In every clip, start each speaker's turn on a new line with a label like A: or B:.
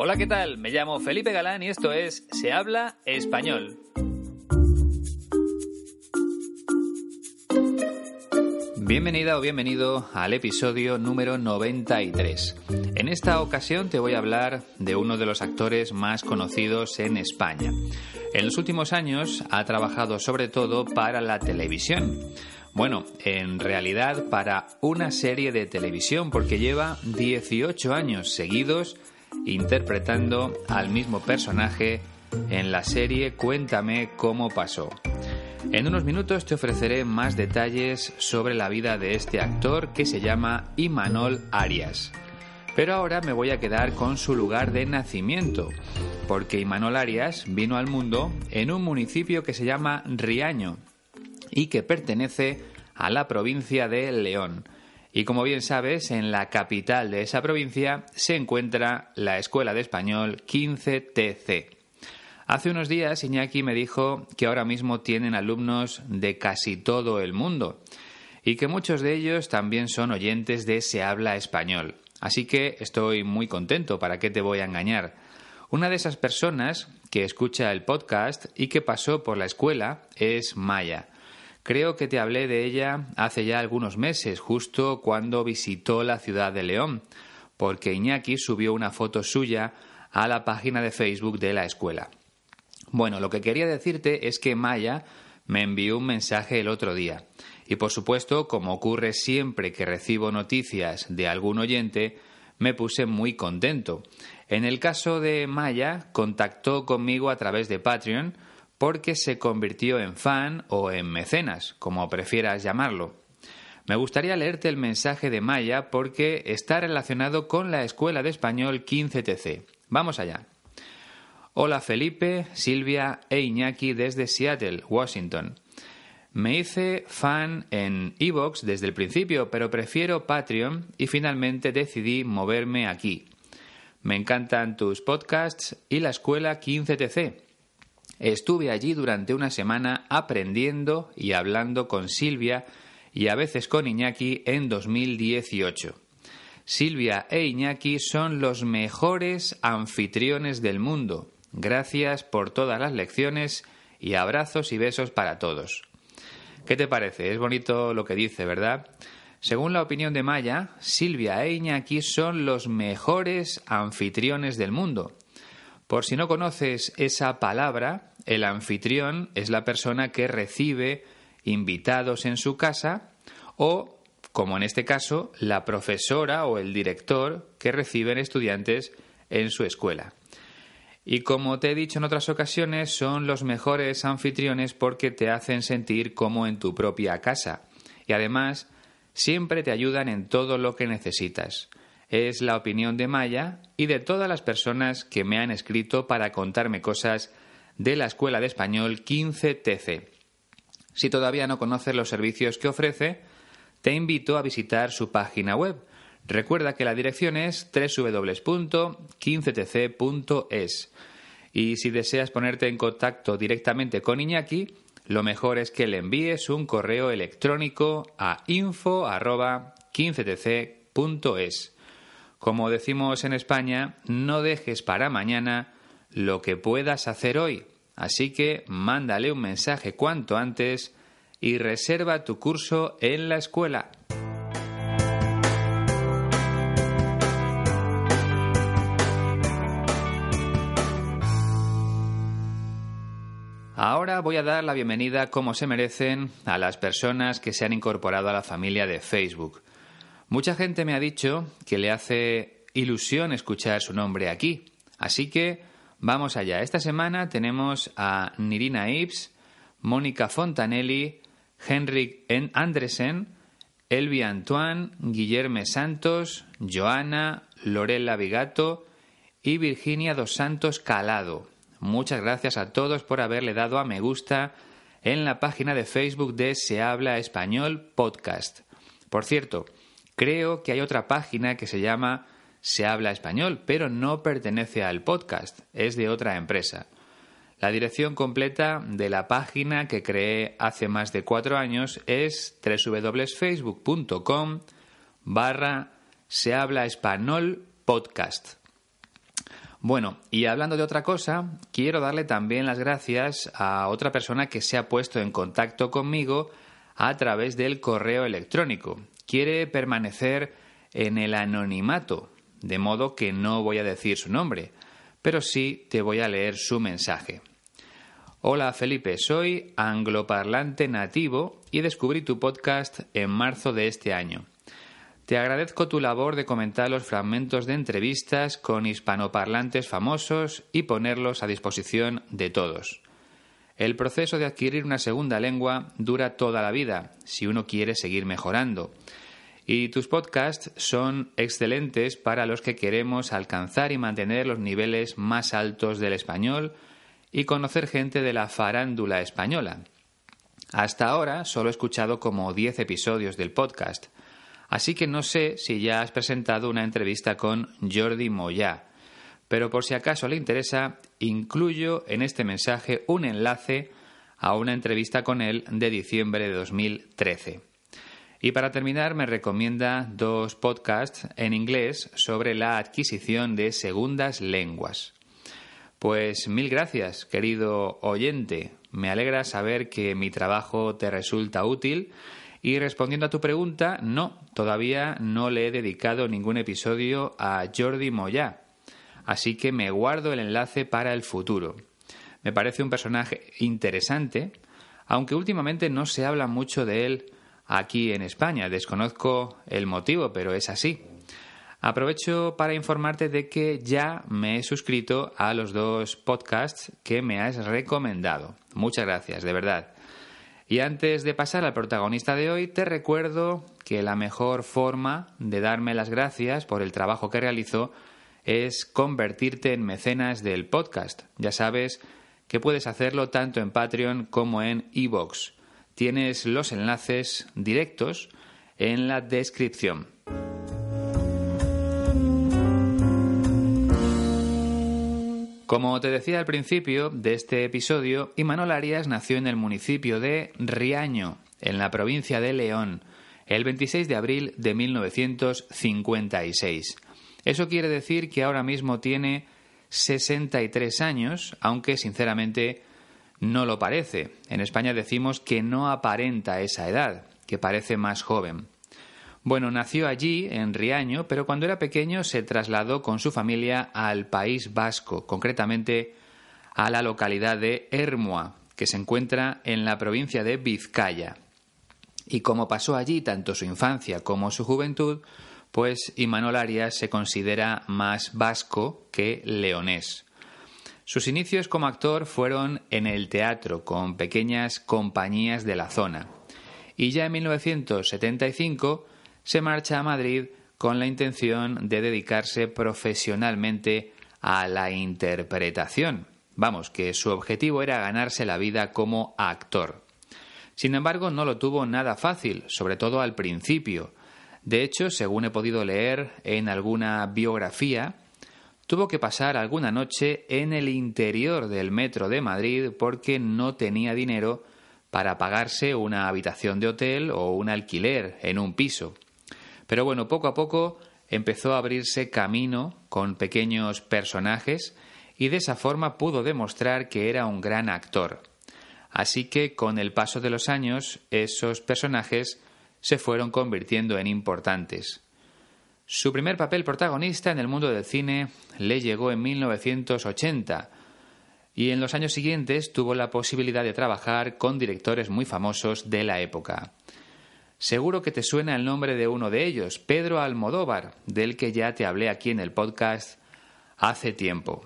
A: Hola, ¿qué tal? Me llamo Felipe Galán y esto es Se habla español. Bienvenida o bienvenido al episodio número 93. En esta ocasión te voy a hablar de uno de los actores más conocidos en España. En los últimos años ha trabajado sobre todo para la televisión. Bueno, en realidad para una serie de televisión porque lleva 18 años seguidos interpretando al mismo personaje en la serie Cuéntame cómo pasó. En unos minutos te ofreceré más detalles sobre la vida de este actor que se llama Imanol Arias. Pero ahora me voy a quedar con su lugar de nacimiento, porque Imanol Arias vino al mundo en un municipio que se llama Riaño y que pertenece a la provincia de León. Y como bien sabes, en la capital de esa provincia se encuentra la Escuela de Español 15TC. Hace unos días Iñaki me dijo que ahora mismo tienen alumnos de casi todo el mundo y que muchos de ellos también son oyentes de Se habla español. Así que estoy muy contento, ¿para qué te voy a engañar? Una de esas personas que escucha el podcast y que pasó por la escuela es Maya. Creo que te hablé de ella hace ya algunos meses, justo cuando visitó la ciudad de León, porque Iñaki subió una foto suya a la página de Facebook de la escuela. Bueno, lo que quería decirte es que Maya me envió un mensaje el otro día. Y por supuesto, como ocurre siempre que recibo noticias de algún oyente, me puse muy contento. En el caso de Maya, contactó conmigo a través de Patreon porque se convirtió en fan o en mecenas, como prefieras llamarlo. Me gustaría leerte el mensaje de Maya porque está relacionado con la Escuela de Español 15TC. Vamos allá. Hola Felipe, Silvia e Iñaki desde Seattle, Washington. Me hice fan en Evox desde el principio, pero prefiero Patreon y finalmente decidí moverme aquí. Me encantan tus podcasts y la escuela 15TC. Estuve allí durante una semana aprendiendo y hablando con Silvia y a veces con Iñaki en 2018. Silvia e Iñaki son los mejores anfitriones del mundo Gracias por todas las lecciones y abrazos y besos para todos. ¿Qué te parece? Es bonito lo que dice, ¿verdad? Según la opinión de Maya, Silvia e Iñaki son los mejores anfitriones del mundo. Por si no conoces esa palabra, el anfitrión es la persona que recibe invitados en su casa o, como en este caso, la profesora o el director que reciben estudiantes en su escuela. Y como te he dicho en otras ocasiones, son los mejores anfitriones porque te hacen sentir como en tu propia casa. Y además, siempre te ayudan en todo lo que necesitas. Es la opinión de Maya y de todas las personas que me han escrito para contarme cosas de la Escuela de Español 15TC. Si todavía no conoces los servicios que ofrece, te invito a visitar su página web. Recuerda que la dirección es www.15tc.es. Y si deseas ponerte en contacto directamente con Iñaki, lo mejor es que le envíes un correo electrónico a info.15tc.es. Como decimos en España, no dejes para mañana lo que puedas hacer hoy. Así que mándale un mensaje cuanto antes y reserva tu curso en la escuela. Ahora voy a dar la bienvenida, como se merecen, a las personas que se han incorporado a la familia de Facebook. Mucha gente me ha dicho que le hace ilusión escuchar su nombre aquí, así que vamos allá. Esta semana tenemos a Nirina Ibs, Mónica Fontanelli, Henrik Andresen, Elvia Antoine, Guillerme Santos, Joana, Lorella Vigato y Virginia dos Santos Calado. Muchas gracias a todos por haberle dado a me gusta en la página de Facebook de Se habla español podcast. Por cierto, creo que hay otra página que se llama Se habla español, pero no pertenece al podcast, es de otra empresa. La dirección completa de la página que creé hace más de cuatro años es www.facebook.com barra se habla español podcast. Bueno, y hablando de otra cosa, quiero darle también las gracias a otra persona que se ha puesto en contacto conmigo a través del correo electrónico. Quiere permanecer en el anonimato, de modo que no voy a decir su nombre, pero sí te voy a leer su mensaje. Hola Felipe, soy angloparlante nativo y descubrí tu podcast en marzo de este año. Te agradezco tu labor de comentar los fragmentos de entrevistas con hispanoparlantes famosos y ponerlos a disposición de todos. El proceso de adquirir una segunda lengua dura toda la vida, si uno quiere seguir mejorando. Y tus podcasts son excelentes para los que queremos alcanzar y mantener los niveles más altos del español y conocer gente de la farándula española. Hasta ahora solo he escuchado como 10 episodios del podcast, así que no sé si ya has presentado una entrevista con Jordi Moyá, pero por si acaso le interesa, incluyo en este mensaje un enlace a una entrevista con él de diciembre de 2013. Y para terminar, me recomienda dos podcasts en inglés sobre la adquisición de segundas lenguas. Pues mil gracias, querido oyente. Me alegra saber que mi trabajo te resulta útil. Y respondiendo a tu pregunta, no, todavía no le he dedicado ningún episodio a Jordi Moya. Así que me guardo el enlace para el futuro. Me parece un personaje interesante, aunque últimamente no se habla mucho de él aquí en España. Desconozco el motivo, pero es así. Aprovecho para informarte de que ya me he suscrito a los dos podcasts que me has recomendado. Muchas gracias, de verdad. Y antes de pasar al protagonista de hoy, te recuerdo que la mejor forma de darme las gracias por el trabajo que realizo es convertirte en mecenas del podcast. Ya sabes que puedes hacerlo tanto en Patreon como en iVoox. Tienes los enlaces directos en la descripción. Como te decía al principio de este episodio, Imanol Arias nació en el municipio de Riaño, en la provincia de León, el 26 de abril de 1956. Eso quiere decir que ahora mismo tiene 63 años, aunque sinceramente no lo parece. En España decimos que no aparenta esa edad, que parece más joven. Bueno, nació allí, en Riaño, pero cuando era pequeño se trasladó con su familia al País Vasco, concretamente a la localidad de Hermua, que se encuentra en la provincia de Vizcaya. Y como pasó allí tanto su infancia como su juventud, pues Imanol Arias se considera más vasco que leonés. Sus inicios como actor fueron en el teatro, con pequeñas compañías de la zona. Y ya en 1975 se marcha a Madrid con la intención de dedicarse profesionalmente a la interpretación. Vamos, que su objetivo era ganarse la vida como actor. Sin embargo, no lo tuvo nada fácil, sobre todo al principio. De hecho, según he podido leer en alguna biografía, tuvo que pasar alguna noche en el interior del metro de Madrid porque no tenía dinero para pagarse una habitación de hotel o un alquiler en un piso. Pero bueno, poco a poco empezó a abrirse camino con pequeños personajes y de esa forma pudo demostrar que era un gran actor. Así que con el paso de los años esos personajes se fueron convirtiendo en importantes. Su primer papel protagonista en el mundo del cine le llegó en 1980 y en los años siguientes tuvo la posibilidad de trabajar con directores muy famosos de la época. Seguro que te suena el nombre de uno de ellos, Pedro Almodóvar, del que ya te hablé aquí en el podcast hace tiempo.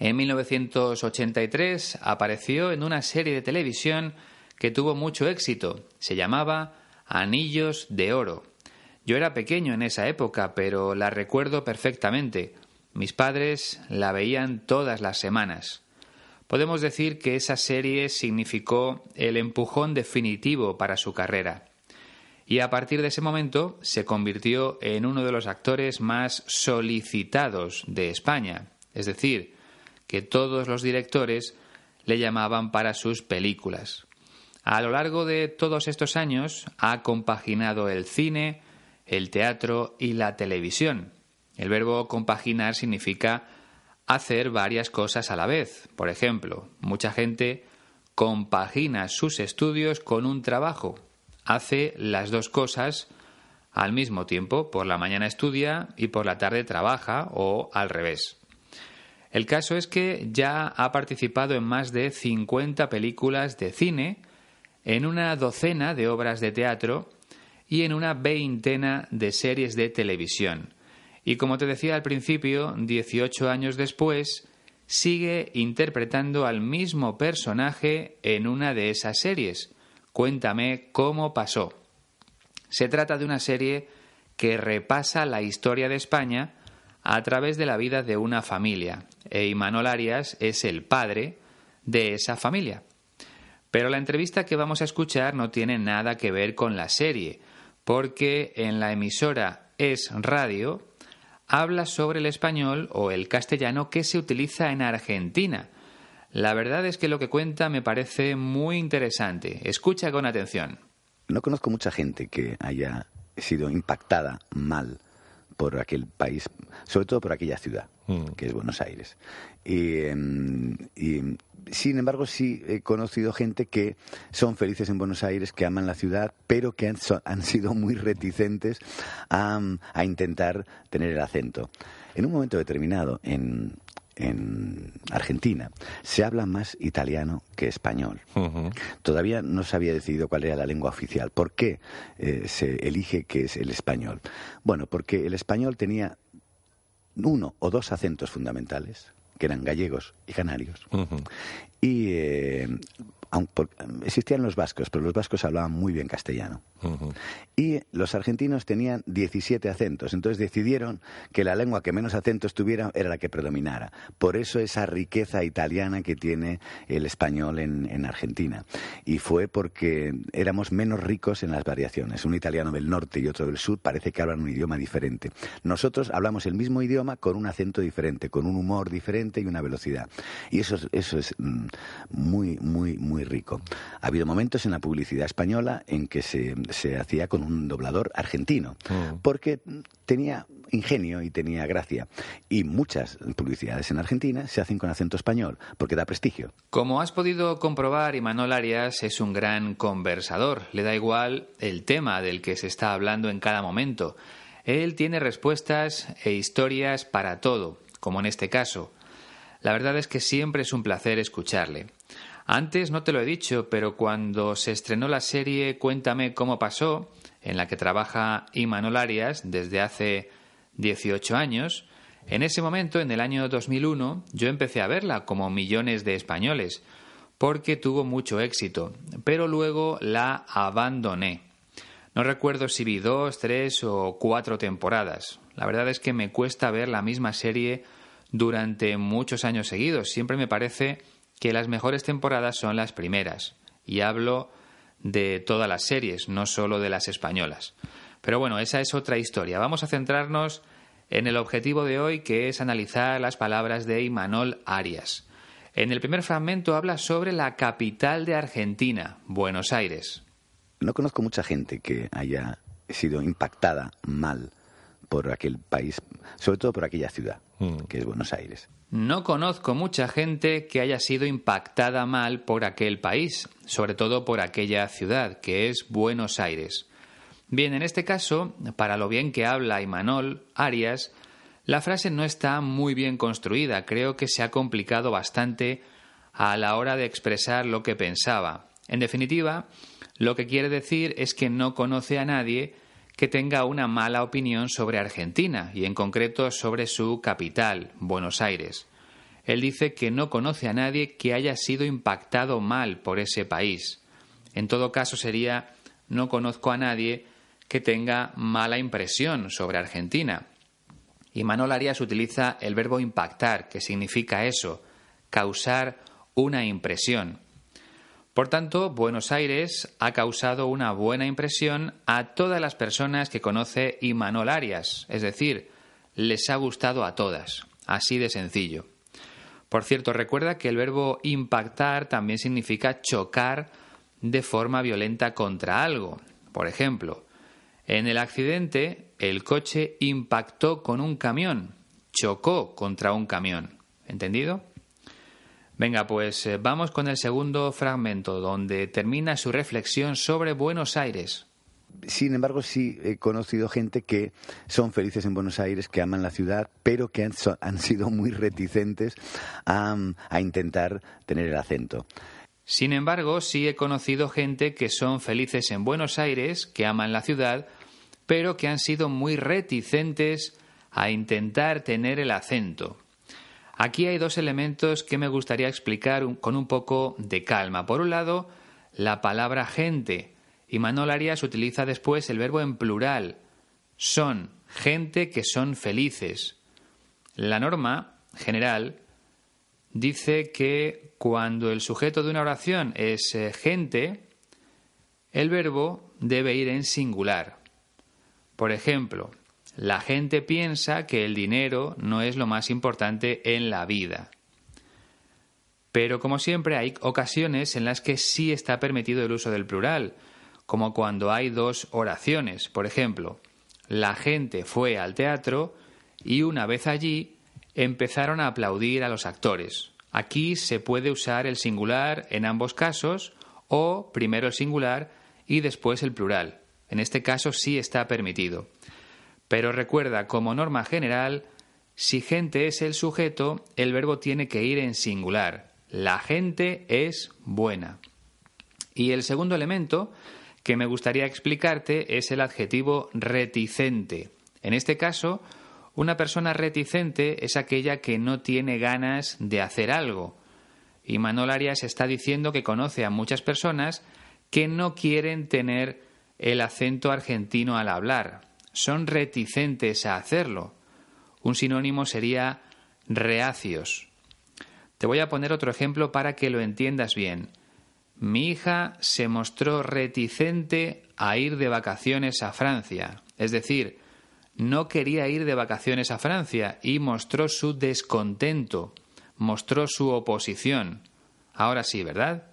A: En 1983 apareció en una serie de televisión que tuvo mucho éxito. Se llamaba Anillos de Oro. Yo era pequeño en esa época, pero la recuerdo perfectamente. Mis padres la veían todas las semanas. Podemos decir que esa serie significó el empujón definitivo para su carrera y a partir de ese momento se convirtió en uno de los actores más solicitados de España, es decir, que todos los directores le llamaban para sus películas. A lo largo de todos estos años ha compaginado el cine, el teatro y la televisión. El verbo compaginar significa hacer varias cosas a la vez. Por ejemplo, mucha gente compagina sus estudios con un trabajo. Hace las dos cosas al mismo tiempo. Por la mañana estudia y por la tarde trabaja o al revés. El caso es que ya ha participado en más de 50 películas de cine, en una docena de obras de teatro y en una veintena de series de televisión. Y como te decía al principio, 18 años después, sigue interpretando al mismo personaje en una de esas series. Cuéntame cómo pasó. Se trata de una serie que repasa la historia de España a través de la vida de una familia, e Imanol Arias es el padre de esa familia. Pero la entrevista que vamos a escuchar no tiene nada que ver con la serie, porque en la emisora Es Radio habla sobre el español o el castellano que se utiliza en Argentina. La verdad es que lo que cuenta me parece muy interesante. Escucha con atención.
B: No conozco mucha gente que haya sido impactada mal por aquel país, sobre todo por aquella ciudad, mm. que es Buenos Aires. Em, y, sin embargo, sí he conocido gente que son felices en Buenos Aires, que aman la ciudad, pero que han, sido muy reticentes a, a, intentar tener el acento. En un momento determinado, en, en Argentina se habla más italiano que español. Todavía no se había decidido cuál era la lengua oficial. ¿Por qué eh, se elige que es el español? Bueno, porque el español tenía uno o dos acentos fundamentales, que eran gallegos y canarios. Y eh, existían los vascos, pero los vascos hablaban muy bien castellano. Y los argentinos tenían 17 acentos, entonces decidieron que la lengua que menos acentos tuviera era la que predominara. Por eso esa riqueza italiana que tiene el español en, Argentina. Y fue porque éramos menos ricos en las variaciones. Un italiano del norte y otro del sur parece que hablan un idioma diferente. Nosotros hablamos el mismo idioma con un acento diferente, con un humor diferente y una velocidad. Y eso, eso es mm, muy, muy, muy rico. Ha habido momentos en la publicidad española en que se, se hacía con un doblador argentino, mm. porque tenía ingenio y tenía gracia. Y muchas publicidades en Argentina se hacen con acento español, porque da prestigio.
A: Como has podido comprobar, Imanol Arias es un gran conversador. Le da igual el tema del que se está hablando en cada momento. Él tiene respuestas e historias para todo, como en este caso. La verdad es que siempre es un placer escucharle. Antes no te lo he dicho, pero cuando se estrenó la serie Cuéntame cómo pasó, en la que trabaja Imanol Arias desde hace 18 años, en ese momento, en el año 2001, yo empecé a verla como millones de españoles, porque tuvo mucho éxito, pero luego la abandoné. No recuerdo si vi dos, tres o cuatro temporadas. La verdad es que me cuesta ver la misma serie durante muchos años seguidos. Siempre me parece que las mejores temporadas son las primeras. Y hablo de todas las series, no solo de las españolas. Pero bueno, esa es otra historia. Vamos a centrarnos en el objetivo de hoy, que es analizar las palabras de Imanol Arias. En el primer fragmento habla sobre la capital de Argentina, Buenos Aires.
B: No conozco mucha gente que haya sido impactada mal por aquel país, sobre todo por aquella ciudad, mm. que es Buenos Aires.
A: No conozco mucha gente que haya sido impactada mal por aquel país, sobre todo por aquella ciudad, que es Buenos Aires. Bien, en este caso, para lo bien que habla Imanol Arias, la frase no está muy bien construida, creo que se ha complicado bastante a la hora de expresar lo que pensaba. En definitiva, lo que quiere decir es que no conoce a nadie que tenga una mala opinión sobre Argentina y en concreto sobre su capital, Buenos Aires. Él dice que no conoce a nadie que haya sido impactado mal por ese país. En todo caso sería no conozco a nadie que tenga mala impresión sobre Argentina. Y Manuel Arias utiliza el verbo impactar, que significa eso, causar una impresión. Por tanto, Buenos Aires ha causado una buena impresión a todas las personas que conoce Imanol Arias, es decir, les ha gustado a todas, así de sencillo. Por cierto, recuerda que el verbo impactar también significa chocar de forma violenta contra algo. Por ejemplo, en el accidente el coche impactó con un camión, chocó contra un camión. ¿Entendido? Venga, pues eh, vamos con el segundo fragmento, donde termina su reflexión sobre Buenos Aires.
B: Sin embargo, sí he conocido gente que son felices en Buenos Aires, que aman la ciudad, pero que han, sido muy reticentes a, a intentar tener el acento.
A: Sin embargo, sí he conocido gente que son felices en Buenos Aires, que aman la ciudad, pero que han sido muy reticentes a intentar tener el acento. Aquí hay dos elementos que me gustaría explicar con un poco de calma. Por un lado, la palabra gente. Y Manuel Arias utiliza después el verbo en plural. Son gente que son felices. La norma general dice que cuando el sujeto de una oración es eh, gente, el verbo debe ir en singular. Por ejemplo, la gente piensa que el dinero no es lo más importante en la vida. Pero como siempre hay ocasiones en las que sí está permitido el uso del plural, como cuando hay dos oraciones. Por ejemplo, la gente fue al teatro y una vez allí empezaron a aplaudir a los actores. Aquí se puede usar el singular en ambos casos o primero el singular y después el plural. En este caso sí está permitido. Pero recuerda, como norma general, si gente es el sujeto, el verbo tiene que ir en singular. La gente es buena. Y el segundo elemento que me gustaría explicarte es el adjetivo reticente. En este caso, una persona reticente es aquella que no tiene ganas de hacer algo. Y Manol Arias está diciendo que conoce a muchas personas que no quieren tener el acento argentino al hablar son reticentes a hacerlo. Un sinónimo sería reacios. Te voy a poner otro ejemplo para que lo entiendas bien. Mi hija se mostró reticente a ir de vacaciones a Francia. Es decir, no quería ir de vacaciones a Francia y mostró su descontento, mostró su oposición. Ahora sí, ¿verdad?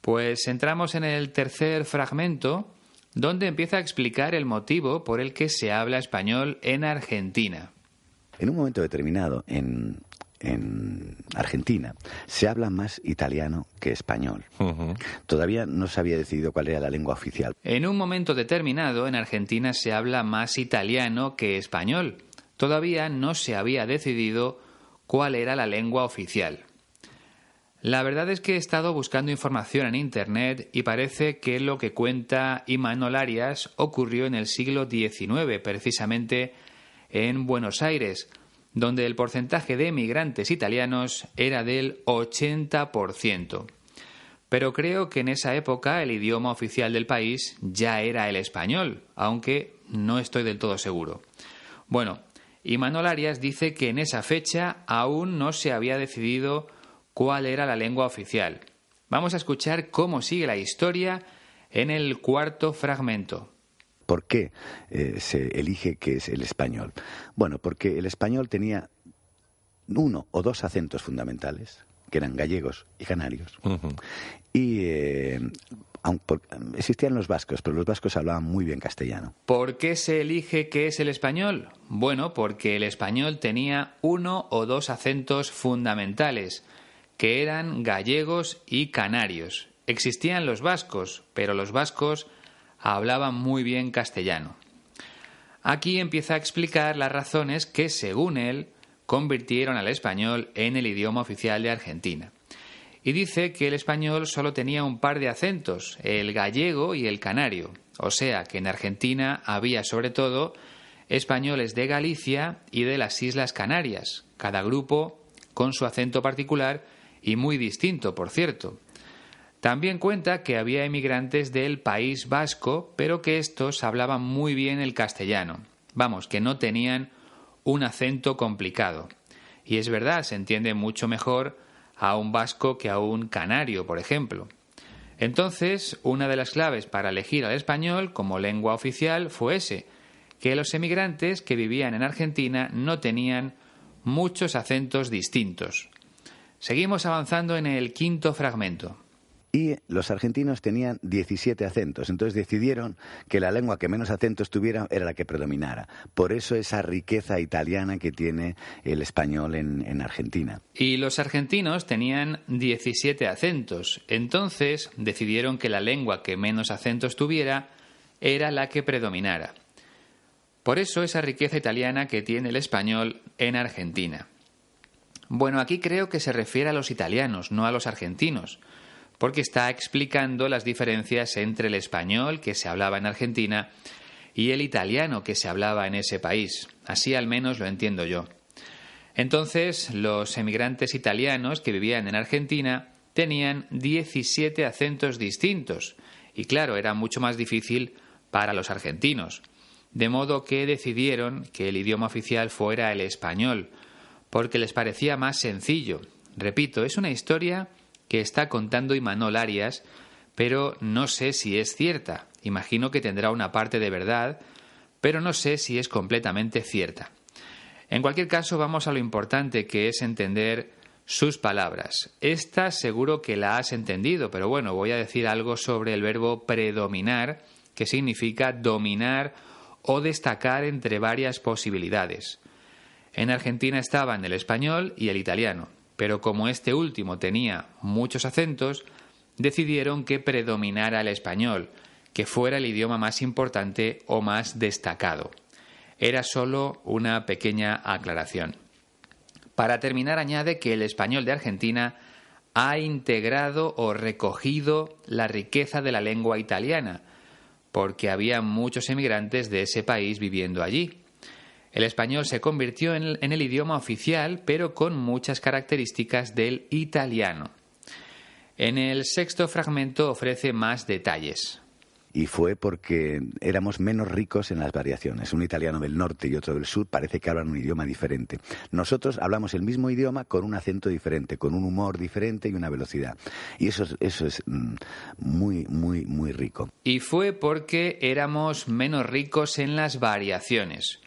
A: Pues entramos en el tercer fragmento donde empieza a explicar el motivo por el que se habla español en Argentina.
B: En un momento determinado, en, Argentina, se habla más italiano que español. Todavía no se había decidido cuál era la lengua oficial.
A: En un momento determinado, en Argentina se habla más italiano que español. Todavía no se había decidido cuál era la lengua oficial. La verdad es que he estado buscando información en Internet y parece que lo que cuenta Imanol Arias ocurrió en el siglo XIX, precisamente en Buenos Aires, donde el porcentaje de emigrantes italianos era del 80%. Pero creo que en esa época el idioma oficial del país ya era el español, aunque no estoy del todo seguro. Bueno, Imanol Arias dice que en esa fecha aún no se había decidido cuál era la lengua oficial. Vamos a escuchar cómo sigue la historia en el cuarto fragmento.
B: ¿Por qué eh, se elige que es el español? Bueno, porque el español tenía uno o dos acentos fundamentales, que eran gallegos y canarios. Y eh, existían los vascos, pero los vascos hablaban muy bien castellano.
A: ¿Por qué se elige que es el español? Bueno, porque el español tenía uno o dos acentos fundamentales que eran gallegos y canarios. Existían los vascos, pero los vascos hablaban muy bien castellano. Aquí empieza a explicar las razones que, según él, convirtieron al español en el idioma oficial de Argentina. Y dice que el español solo tenía un par de acentos, el gallego y el canario, o sea que en Argentina había sobre todo españoles de Galicia y de las Islas Canarias, cada grupo con su acento particular y muy distinto, por cierto. También cuenta que había emigrantes del País Vasco, pero que estos hablaban muy bien el castellano. Vamos, que no tenían un acento complicado. Y es verdad, se entiende mucho mejor a un vasco que a un canario, por ejemplo. Entonces, una de las claves para elegir al español como lengua oficial fue ese, que los emigrantes que vivían en Argentina no tenían muchos acentos distintos. Seguimos avanzando en el quinto fragmento.
B: y los argentinos tenían 17 acentos. Entonces decidieron que la lengua que menos acentos tuviera era la que predominara. Por eso esa riqueza italiana que tiene el español en, en Argentina.
A: Y los argentinos tenían 17 acentos. Entonces decidieron que la lengua que menos acentos tuviera era la que predominara. Por eso esa riqueza italiana que tiene el español en Argentina. Bueno, aquí creo que se refiere a los italianos, no a los argentinos, porque está explicando las diferencias entre el español que se hablaba en Argentina y el italiano que se hablaba en ese país. Así al menos lo entiendo yo. Entonces, los emigrantes italianos que vivían en Argentina tenían 17 acentos distintos, y claro, era mucho más difícil para los argentinos. De modo que decidieron que el idioma oficial fuera el español, porque les parecía más sencillo. Repito, es una historia que está contando Imanol Arias, pero no sé si es cierta. Imagino que tendrá una parte de verdad, pero no sé si es completamente cierta. En cualquier caso, vamos a lo importante que es entender sus palabras. Esta seguro que la has entendido, pero bueno, voy a decir algo sobre el verbo predominar, que significa dominar o destacar entre varias posibilidades. En Argentina estaban el español y el italiano, pero como este último tenía muchos acentos, decidieron que predominara el español, que fuera el idioma más importante o más destacado. Era solo una pequeña aclaración. Para terminar, añade que el español de Argentina ha integrado o recogido la riqueza de la lengua italiana, porque había muchos emigrantes de ese país viviendo allí. El español se convirtió en el, idioma oficial, pero con muchas características del italiano. En el sexto fragmento ofrece más detalles
B: y fue porque éramos menos ricos en las variaciones. Un italiano del norte y otro del sur parece que hablan un idioma diferente. Nosotros hablamos el mismo idioma con un acento diferente, con un humor diferente y una velocidad. Y eso, eso es mm, muy, muy, muy rico.
A: Y fue porque éramos menos ricos en las variaciones.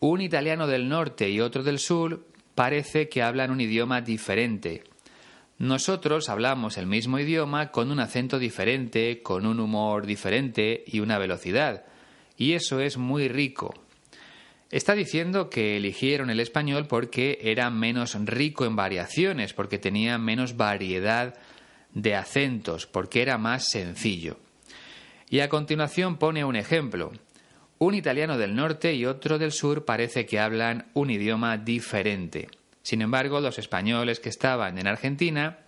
A: Un italiano del norte y otro del sur parece que hablan un idioma diferente, nosotros hablamos el mismo idioma con un acento diferente, con un humor diferente y una velocidad, y eso es muy rico. Está diciendo que eligieron el español porque era menos rico en variaciones, porque tenía menos variedad de acentos, porque era más sencillo. Y a continuación pone un ejemplo. Un italiano del norte y otro del sur parece que hablan un idioma diferente. Sin embargo, los españoles que estaban en Argentina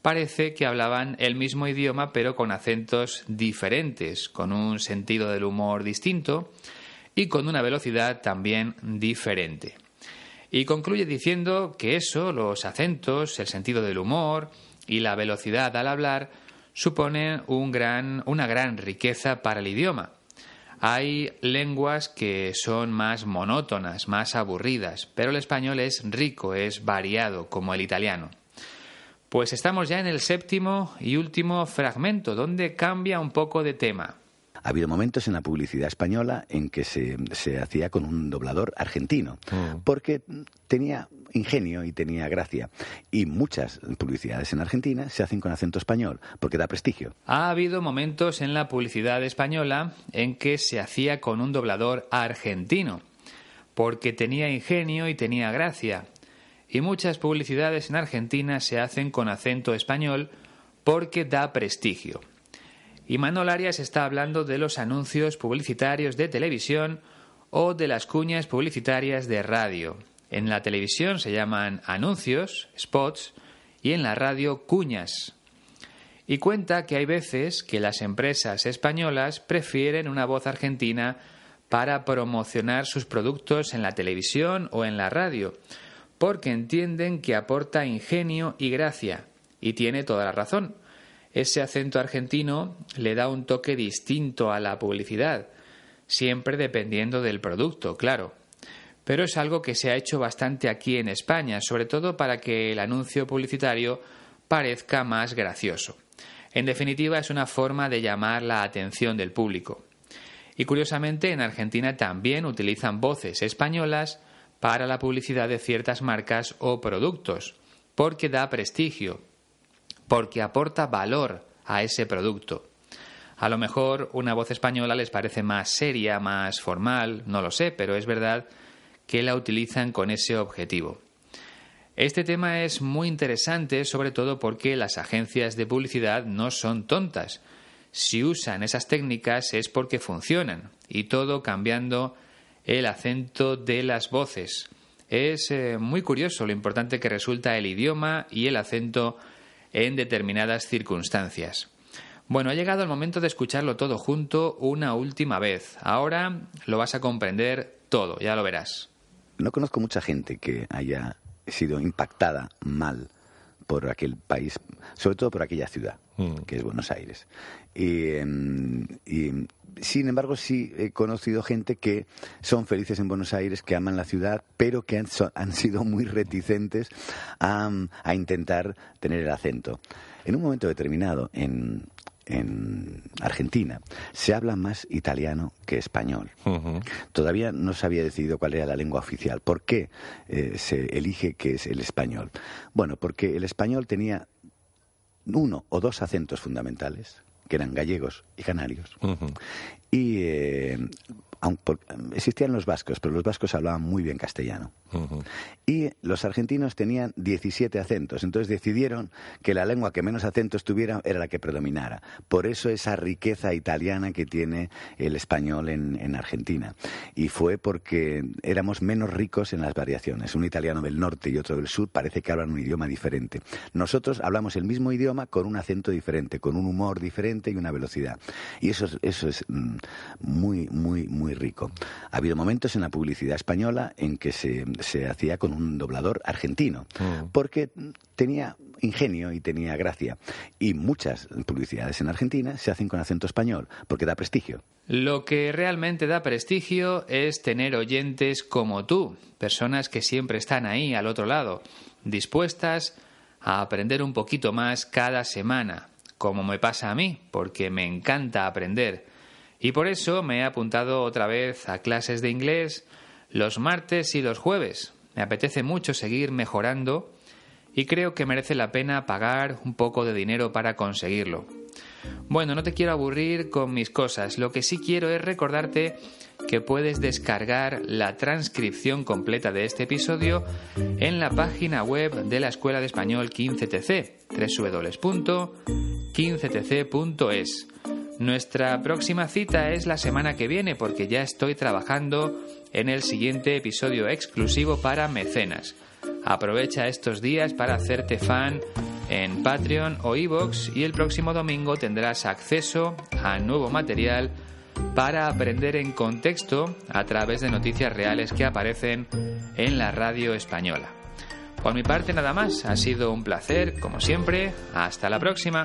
A: parece que hablaban el mismo idioma pero con acentos diferentes, con un sentido del humor distinto y con una velocidad también diferente. Y concluye diciendo que eso, los acentos, el sentido del humor y la velocidad al hablar, suponen una gran riqueza para el idioma hay lenguas que son más monótonas, más aburridas, pero el español es rico, es variado, como el italiano. Pues estamos ya en el séptimo y último fragmento, donde cambia un poco de tema.
B: Ha habido momentos en la publicidad española en que se, hacía con un doblador argentino, mm. porque tenía ingenio y tenía gracia. Y muchas publicidades en Argentina se hacen con acento español, porque da prestigio.
A: Ha habido momentos en la publicidad española en que se hacía con un doblador argentino, porque tenía ingenio y tenía gracia. Y muchas publicidades en Argentina se hacen con acento español porque da prestigio. Y Manuel Arias está hablando de los anuncios publicitarios de televisión o de las cuñas publicitarias de radio. En la televisión se llaman anuncios, spots, y en la radio cuñas. Y cuenta que hay veces que las empresas españolas prefieren una voz argentina para promocionar sus productos en la televisión o en la radio, porque entienden que aporta ingenio y gracia, y tiene toda la razón ese acento argentino le da un toque distinto a la publicidad, siempre dependiendo del producto, claro. Pero es algo que se ha hecho bastante aquí en España, sobre todo para que el anuncio publicitario parezca más gracioso. En definitiva, es una forma de llamar la atención del público. Y curiosamente, en Argentina también utilizan voces españolas para la publicidad de ciertas marcas o productos, porque da prestigio, porque aporta valor a ese producto. A lo mejor una voz española les parece más seria, más formal, no lo sé, pero es verdad que la utilizan con ese objetivo. Este tema es muy interesante, sobre todo porque las agencias de publicidad no son tontas. Si usan esas técnicas es porque funcionan, y todo cambiando el acento de las voces. Es eh, muy curioso lo importante que resulta el idioma y el acento en determinadas circunstancias. Bueno, ha llegado el momento de escucharlo todo junto una última vez. Ahora lo vas a comprender todo, ya lo verás.
B: No conozco mucha gente que haya sido impactada mal por aquel país, sobre todo por aquella ciudad, mm. que es Buenos Aires. Em, y, sin embargo, sí he conocido gente que son felices en Buenos Aires, que aman la ciudad, pero que han, sido muy reticentes a, a, intentar tener el acento. En un momento determinado, en, en Argentina se habla más italiano que español. Todavía no se había decidido cuál era la lengua oficial. ¿Por qué eh, se elige que es el español? Bueno, porque el español tenía uno o dos acentos fundamentales, que eran gallegos y canarios. Y eh, existían los vascos, pero los vascos hablaban muy bien castellano. Y los argentinos tenían 17 acentos, entonces decidieron que la lengua que menos acentos tuviera era la que predominara. Por eso esa riqueza italiana que tiene el español en, Argentina. Y fue porque éramos menos ricos en las variaciones. Un italiano del norte y otro del sur parece que hablan un idioma diferente. Nosotros hablamos el mismo idioma con un acento diferente, con un humor diferente y una velocidad. Y eso, eso es mm, muy, muy, muy rico. Ha habido momentos en la publicidad española en que se, hacía con un doblador argentino, mm. porque tenía ingenio y tenía gracia. Y muchas publicidades en Argentina se hacen con acento español, porque da prestigio.
A: Lo que realmente da prestigio es tener oyentes como tú, personas que siempre están ahí al otro lado, dispuestas a aprender un poquito más cada semana, como me pasa a mí, porque me encanta aprender. Y por eso me he apuntado otra vez a clases de inglés los martes y los jueves. Me apetece mucho seguir mejorando y creo que merece la pena pagar un poco de dinero para conseguirlo. Bueno, no te quiero aburrir con mis cosas, lo que sí quiero es recordarte que puedes descargar la transcripción completa de este episodio en la página web de la Escuela de Español 15TC, www.15tc.es. Nuestra próxima cita es la semana que viene porque ya estoy trabajando en el siguiente episodio exclusivo para mecenas. Aprovecha estos días para hacerte fan en Patreon o iVoox y el próximo domingo tendrás acceso a nuevo material para aprender en contexto a través de noticias reales que aparecen en la radio española. Por mi parte nada más, ha sido un placer, como siempre, hasta la próxima.